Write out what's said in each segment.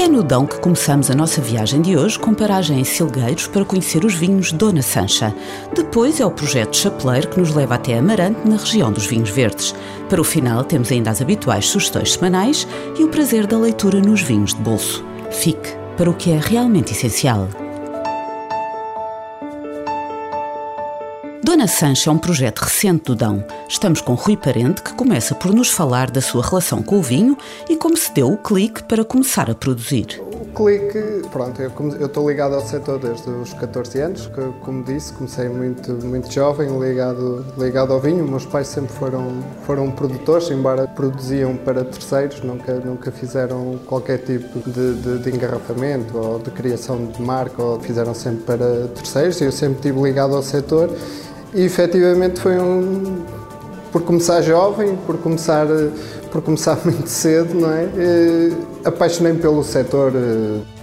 É no Dão que começamos a nossa viagem de hoje com paragem em Silgueiros para conhecer os vinhos Dona Sancha. Depois é o projeto Chapeleiro que nos leva até Amarante, na região dos vinhos verdes. Para o final temos ainda as habituais sugestões semanais e o prazer da leitura nos vinhos de bolso. Fique para o que é realmente essencial. Dona Sancha é um projeto recente do Dão. Estamos com Rui Parente, que começa por nos falar da sua relação com o vinho e como se deu o clique para começar a produzir. O clique, pronto, eu estou ligado ao setor desde os 14 anos, que, como disse, comecei muito, muito jovem, ligado, ligado ao vinho. Meus pais sempre foram, foram produtores, embora produziam para terceiros, nunca, nunca fizeram qualquer tipo de, de, de engarrafamento ou de criação de marca, ou fizeram sempre para terceiros. Eu sempre estive ligado ao setor e efetivamente foi um. Por começar jovem, por começar, por começar muito cedo, não é? Apaixonei-me pelo setor.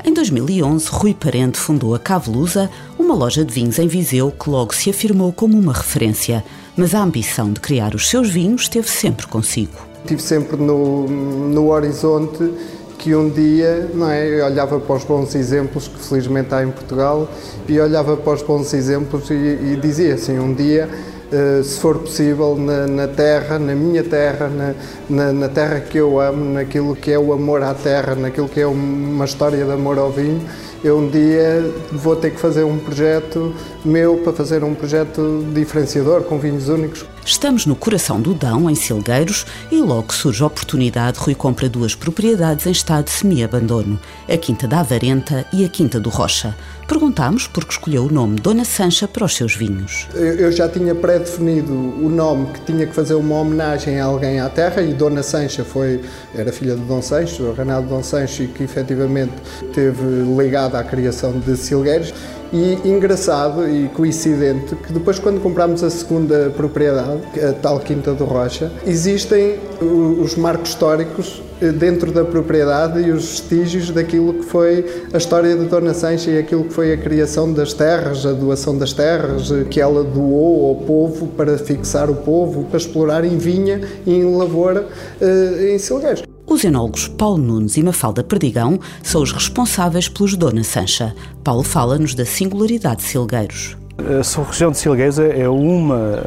Em 2011, Rui Parente fundou a Cavelusa, uma loja de vinhos em Viseu que logo se afirmou como uma referência. Mas a ambição de criar os seus vinhos esteve sempre consigo. Estive sempre no, no horizonte que um dia não é, eu olhava para os bons exemplos que felizmente há em Portugal e olhava para os bons exemplos e, e dizia assim, um dia Uh, se for possível, na, na, terra, na minha terra, na, na, na, terra que eu amo, naquilo que é o amor à terra, naquilo que é uma história de amor ao vinho, eu um dia vou ter que fazer um projeto meu para fazer um projeto diferenciador, com vinhos únicos. Estamos no coração do Dão, em Silgueiros, e logo surge a oportunidade, Rui compra duas propriedades em estado de semi-abandono, a Quinta da Avarenta e a Quinta do Rocha. Perguntámos por que escolheu o nome Dona Sancha para os seus vinhos. Eu já tinha pré-definido o nome que tinha que fazer uma homenagem a alguém à terra e Dona Sancha foi, era filha de Dom Sancho, Renato Dom Sancho, que efetivamente teve ligada à criação de Silgueiros. E engraçado e coincidente que depois, quando compramos a segunda propriedade, a tal Quinta do Rocha, existem os marcos históricos eh, dentro da propriedade e os vestígios daquilo que foi a história de Dona Sancha e aquilo que foi a criação das terras, a doação das terras eh, que ela doou ao povo para fixar o povo, para explorar em vinha e em lavoura eh, em Silgueiros. Os enólogos Paulo Nunes e Mafalda Perdigão são os responsáveis pelos Dona Sancha. Paulo fala-nos da singularidade de Silgueiros. A região de Silgueiros é uma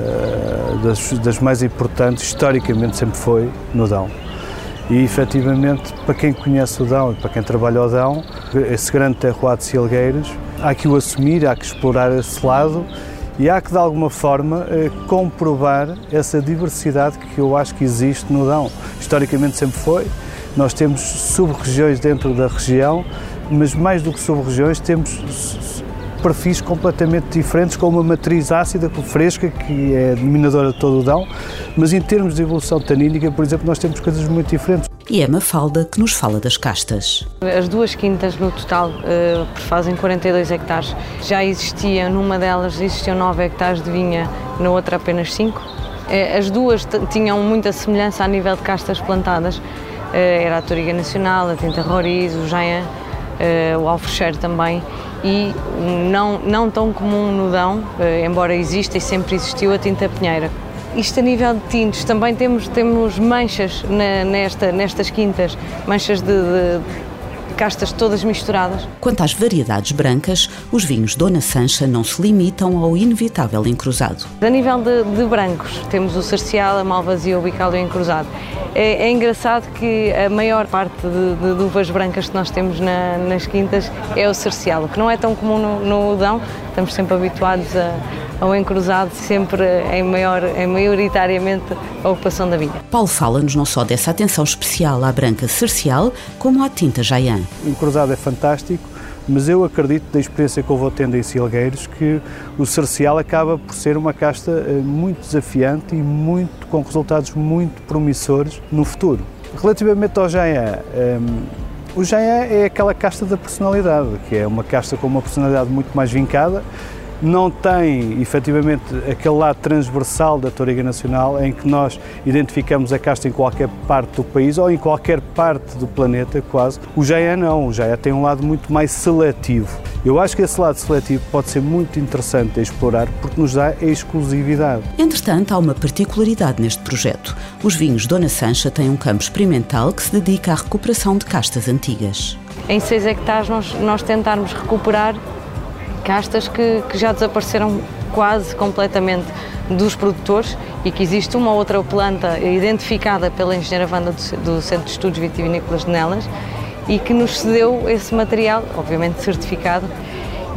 das, das mais importantes, historicamente sempre foi, no Dão. E efetivamente, para quem conhece o Dão e para quem trabalha o Dão, esse grande terroir de Silgueiros, há que o assumir, há que explorar esse lado e há que de alguma forma eh, comprovar essa diversidade que eu acho que existe no Dão. Historicamente sempre foi. Nós temos sub-regiões dentro da região, mas mais do que sub-regiões, temos perfis completamente diferentes, com uma matriz ácida fresca, que é denominadora de todo o Dão, mas em termos de evolução tanínica, por exemplo, nós temos coisas muito diferentes. E é Mafalda que nos fala das castas. As duas quintas no total uh, fazem 42 hectares. Já existia, numa delas existiam 9 hectares de vinha, na outra apenas 5. Uh, as duas tinham muita semelhança a nível de castas plantadas. Uh, era a Toriga Nacional, a Tinta Roriz, o Jain, o Alfrecheiro também e não, não tão comum no Dão, embora exista e sempre existiu a tinta pinheira. Isto a nível de tintos, também temos, temos manchas na, nesta, nestas quintas, manchas de, de castas todas misturadas. Quanto às variedades brancas, os vinhos Dona Sancha não se limitam ao inevitável encruzado. A nível de, de brancos, temos o Sarcial, a Malvasia, o Bicalho e o encruzado. É, é, engraçado que a maior parte de, de, uvas brancas que nós temos na, nas quintas é o Sarcial, o que não é tão comum no, no Udão, estamos sempre habituados a ao encruzado, sempre em, maior, em maioritariamente a ocupação da vinha. Paulo fala-nos não só dessa atenção especial à branca cercial, como à tinta Jaian. O encruzado é fantástico, mas eu acredito, da experiência que eu vou tendo em Silgueiros, que o cercial acaba por ser uma casta eh, muito desafiante e muito, com resultados muito promissores no futuro. Relativamente ao Jaian, um, ehm, o Jaian é aquela casta da personalidade, que é uma casta com uma personalidade muito mais vincada, não tem efetivamente aquele lado transversal da Toriga Nacional em que nós identificamos a casta em qualquer parte do país ou em qualquer parte do planeta quase. O Jaia não, o Jaia tem um lado muito mais seletivo. Eu acho que esse lado seletivo pode ser muito interessante de explorar porque nos dá a exclusividade. Entretanto, há uma particularidade neste projeto. Os vinhos Dona Sancha têm um campo experimental que se dedica à recuperação de castas antigas. Em 6 hectares nós, nós tentarmos recuperar castas que, que já desapareceram quase completamente dos produtores e que existe uma outra planta identificada pela engenheira Vanda do, Centro de Estudos Vitivinícolas de Nelas e que nos cedeu esse material, obviamente certificado,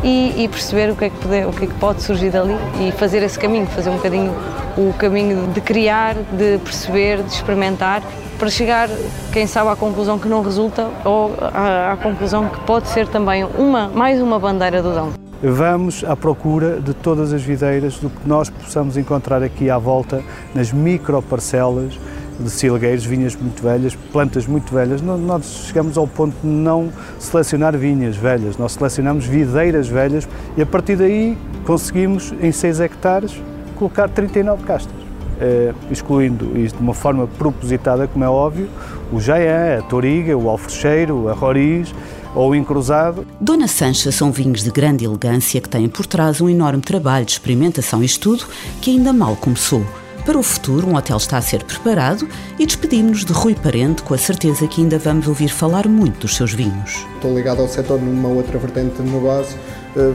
e, e perceber o que, é que pode, o que é que pode surgir dali e fazer esse caminho, fazer um bocadinho o caminho de criar, de perceber, de experimentar, para chegar, quem sabe, à conclusão que não resulta ou à, à conclusão que pode ser também uma, mais uma bandeira do Dão vamos à procura de todas as videiras, do que nós possamos encontrar aqui à volta, nas microparcelas de silgueiros, vinhas muito velhas, plantas muito velhas. Nós chegamos ao ponto de não selecionar vinhas velhas, nós selecionamos videiras velhas e a partir daí conseguimos, em 6 hectares, colocar 39 castas. Eh, excluindo isto de uma forma propositada, como é óbvio, o Jaian, a Toriga, o Alfrecheiro, a Roriz, ou o encruzado. Dona Sancha são vinhos de grande elegância que têm por trás um enorme trabalho de experimentação e estudo que ainda mal começou. Para o futuro, um hotel está a ser preparado e despedimos-nos de Rui Parente com a certeza que ainda vamos ouvir falar muito dos seus vinhos. Estou ligado ao setor numa outra vertente de negócio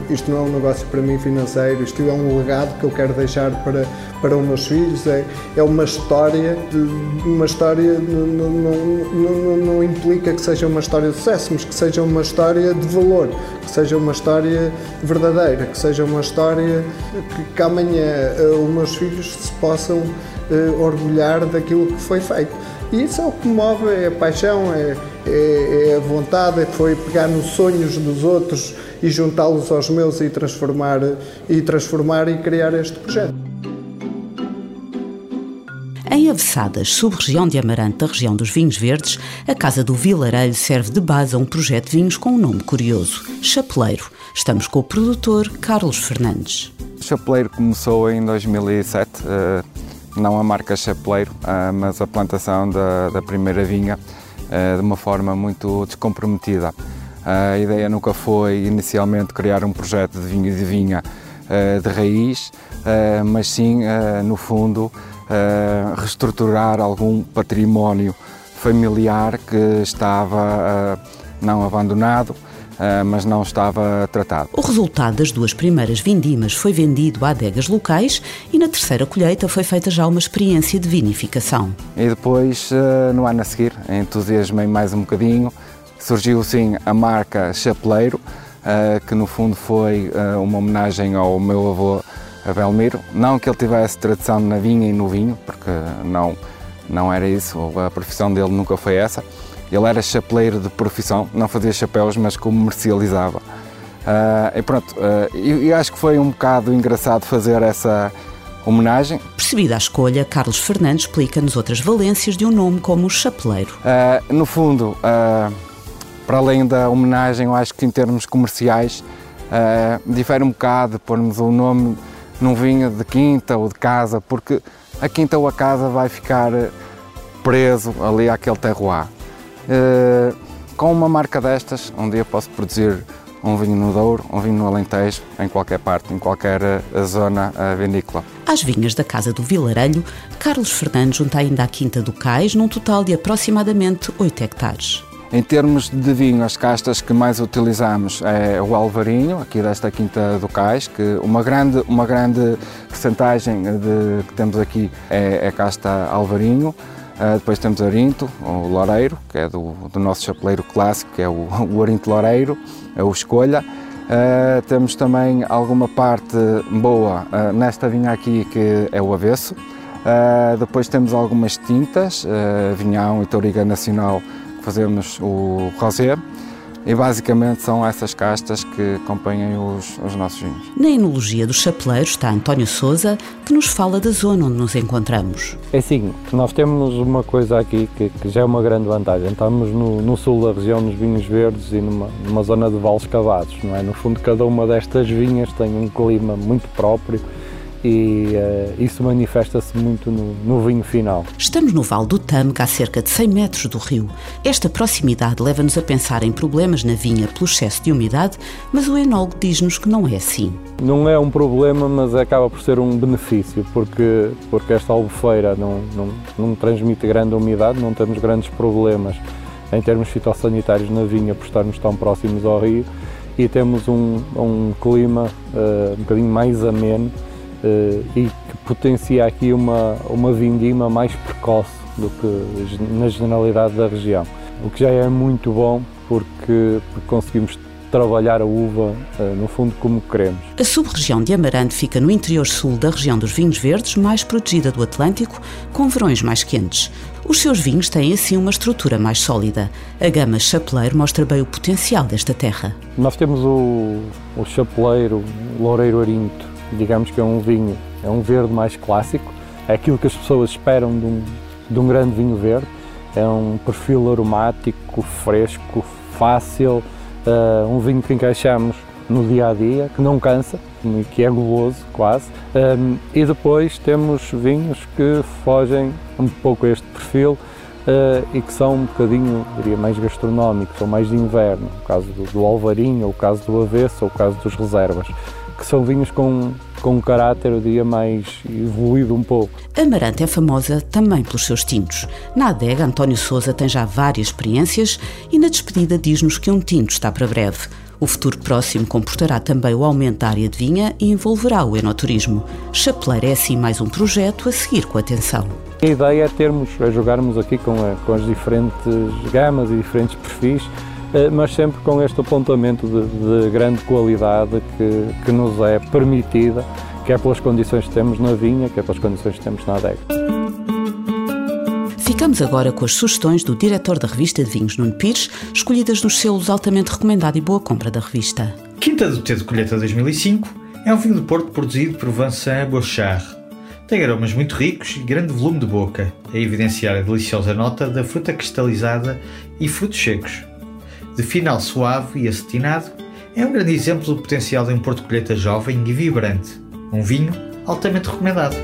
isto não é um negócio para mim financeiro, isto é um legado que eu quero deixar para, para os meus filhos, é, é uma história, uma história não, não, não, não, implica que seja uma história de sucesso, mas que seja uma história de valor, que seja uma história verdadeira, que seja uma história que, que amanhã uh, os meus filhos se possam uh, orgulhar daquilo que foi feito. E isso é o que me move, é a paixão, é, é, é a vontade, foi pegar nos sonhos dos outros e juntá-los aos meus e transformar, e transformar e criar este projeto. Em Avessadas, sub-região de Amarante da região dos vinhos verdes, a Casa do Vilareiro serve de base a um projeto de vinhos com um nome curioso, Chapeleiro. Estamos com o produtor Carlos Fernandes. Chapeleiro começou em 2007, eh, não a marca Chapeleiro, eh, mas a plantação da, da primeira vinha eh, de uma forma muito descomprometida. A ideia nunca foi inicialmente criar um projeto de vinho de vinha uh, de raiz, mas sim, no fundo, reestruturar algum património familiar que estava não abandonado, mas não estava tratado. O resultado das duas primeiras vindimas foi vendido a adegas locais e na terceira colheita foi feita já uma experiência de vinificação. E depois, no ano a seguir, entusiasmei mais um bocadinho, surgiu sim a marca Chapeleiro, uh, que no fundo foi uma homenagem ao meu avô Abelmiro. Não que ele tivesse tradição na vinha e no vinho, porque não, não era isso, a profissão dele nunca foi essa. Ele era chapeleiro de profissão, não fazia chapéus, mas comercializava. Uh, e pronto, uh, eu, acho que foi um bocado engraçado fazer essa homenagem. Percebida a escolha, Carlos Fernandes explica-nos outras valências de um nome como o chapeleiro. Uh, no fundo, para além da homenagem, eu acho que em termos comerciais uh, difere um bocado pormos o nome num vinho de quinta ou de casa, porque a quinta ou a casa vai ficar preso ali àquele terroir. Uh, com uma marca destas, um dia posso produzir um vinho no Douro, um vinho no Alentejo, em qualquer parte, em qualquer uh, zona uh, vinícola. Às vinhas da Casa do Vilarelho, Carlos Fernandes junta ainda a Quinta do Cais, num total de aproximadamente 8 hectares. Em termos de vinho, as castas que mais utilizamos é o Alvarinho, aqui desta Quinta do Cais, que uma grande, uma grande percentagem de, que temos aqui é, é casta Alvarinho. Uh, depois temos Arinto, o Loureiro, que é do, do nosso chapeleiro clássico, que é o, o Arinto Loureiro, é o Escolha. Uh, temos também alguma parte boa uh, nesta vinha aqui, que é o Avesso. depois temos algumas tintas, Vinhão e Touriga Nacional, fazemos o rosé. E basicamente são essas castas que acompanham os, os nossos vinhos. Na enologia dos chapeleiros está António Souza, que nos fala da zona onde nos encontramos. É assim, nós temos uma coisa aqui que, que já é uma grande vantagem. Estamos no, no, sul da região, nos vinhos verdes e numa, numa zona de vales cavados, não é? No fundo, cada uma destas vinhas tem um clima muito próprio e uh, isso manifesta-se muito no, no, vinho final. Estamos no Vale do Tâmega, a cerca de 100 metros do rio. Esta proximidade leva-nos a pensar em problemas na vinha pelo excesso de umidade, mas o enólogo diz-nos que não é assim. Não é um problema, mas acaba por ser um benefício, porque, porque esta albufeira não, não, não transmite grande umidade, não temos grandes problemas em termos fitossanitários na vinha por estarmos tão próximos ao rio e temos um, um clima uh, um bocadinho mais ameno e que potencia aqui uma, uma vindima mais precoce do que na generalidade da região. O que já é muito bom porque, porque conseguimos trabalhar a uva, uh, no fundo, como queremos. A sub-região de Amarante fica no interior sul da região dos vinhos verdes, mais protegida do Atlântico, com verões mais quentes. Os seus vinhos têm assim uma estrutura mais sólida. A gama Chapeleiro mostra bem o potencial desta terra. Nós temos o, o Chapeleiro, o Loureiro Arinto, digamos que é um vinho, é um verde mais clássico, é aquilo que as pessoas esperam de um, de um grande vinho verde, é um perfil aromático, fresco, fácil, uh, um vinho que encaixamos no dia a dia, que não cansa, que é goloso quase. Um, e depois temos vinhos que fogem um pouco a este perfil uh, e que são um bocadinho, diria, mais gastronómicos, são mais de inverno, o caso do, do Alvarinho, o caso do Avesso, ou o caso dos Reservas que são vinhos com, com um caráter, eu diria, mais evoluído um pouco. Amarante é famosa também pelos seus tintos. Na adega, António Souza tem já várias experiências e na despedida diz-nos que um tinto está para breve. O futuro próximo comportará também o aumento da área de vinha e envolverá o enoturismo. Chapeleira é assim mais um projeto a seguir com atenção. A ideia é termos, é jogarmos aqui com, a, com as diferentes gamas e diferentes perfis mas sempre com este apontamento de, de grande qualidade que, que nos é permitida, quer pelas condições que temos na vinha, quer pelas condições que temos na adega. Ficamos agora com as sugestões do diretor da revista de vinhos, Nuno Pires, escolhidas nos selos altamente recomendado e boa compra da revista. Quinta do T de Colheita 2005 é um vinho de Porto produzido por Vincent Bouchard. Tem aromas muito ricos e grande volume de boca, a evidenciar a deliciosa nota da fruta cristalizada e frutos secos de final suave e acetinado, é um grande exemplo do potencial de um Porto Colheita jovem e vibrante, um vinho altamente recomendado.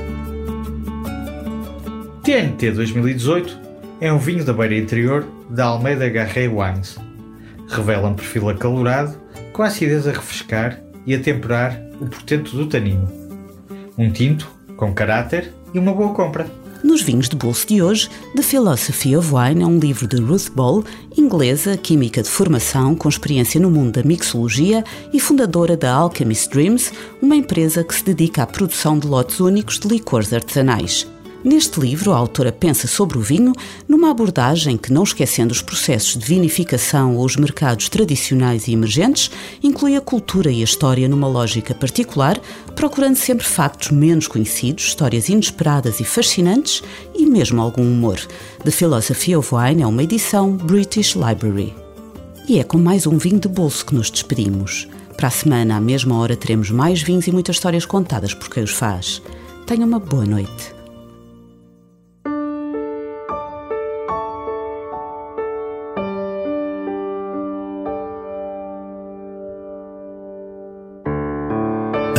TNT 2018 é um vinho da beira interior da Almeida Garret Wines. Revela um perfil acalorado, com acidez a refrescar e a temperar o portento do tanino. Um tinto com caráter e uma boa compra. Nos vinhos de bolso de hoje, The Philosophy of Wine é um livro de Ruth Ball, inglesa, química de formação, com experiência no mundo da mixologia e fundadora da Alchemist Dreams, uma empresa que se dedica à produção de lotes únicos de licores artesanais. Neste livro, a autora pensa sobre o vinho numa abordagem que, não esquecendo os processos de vinificação ou os mercados tradicionais e emergentes, inclui a cultura e a história numa lógica particular, procurando sempre factos menos conhecidos, histórias inesperadas e fascinantes e mesmo algum humor. The Philosophy of Wine é uma edição British Library. E é com mais um vinho de bolso que nos despedimos. Para a semana, à mesma hora, teremos mais vinhos e muitas histórias contadas por quem os faz. Tenha uma boa noite.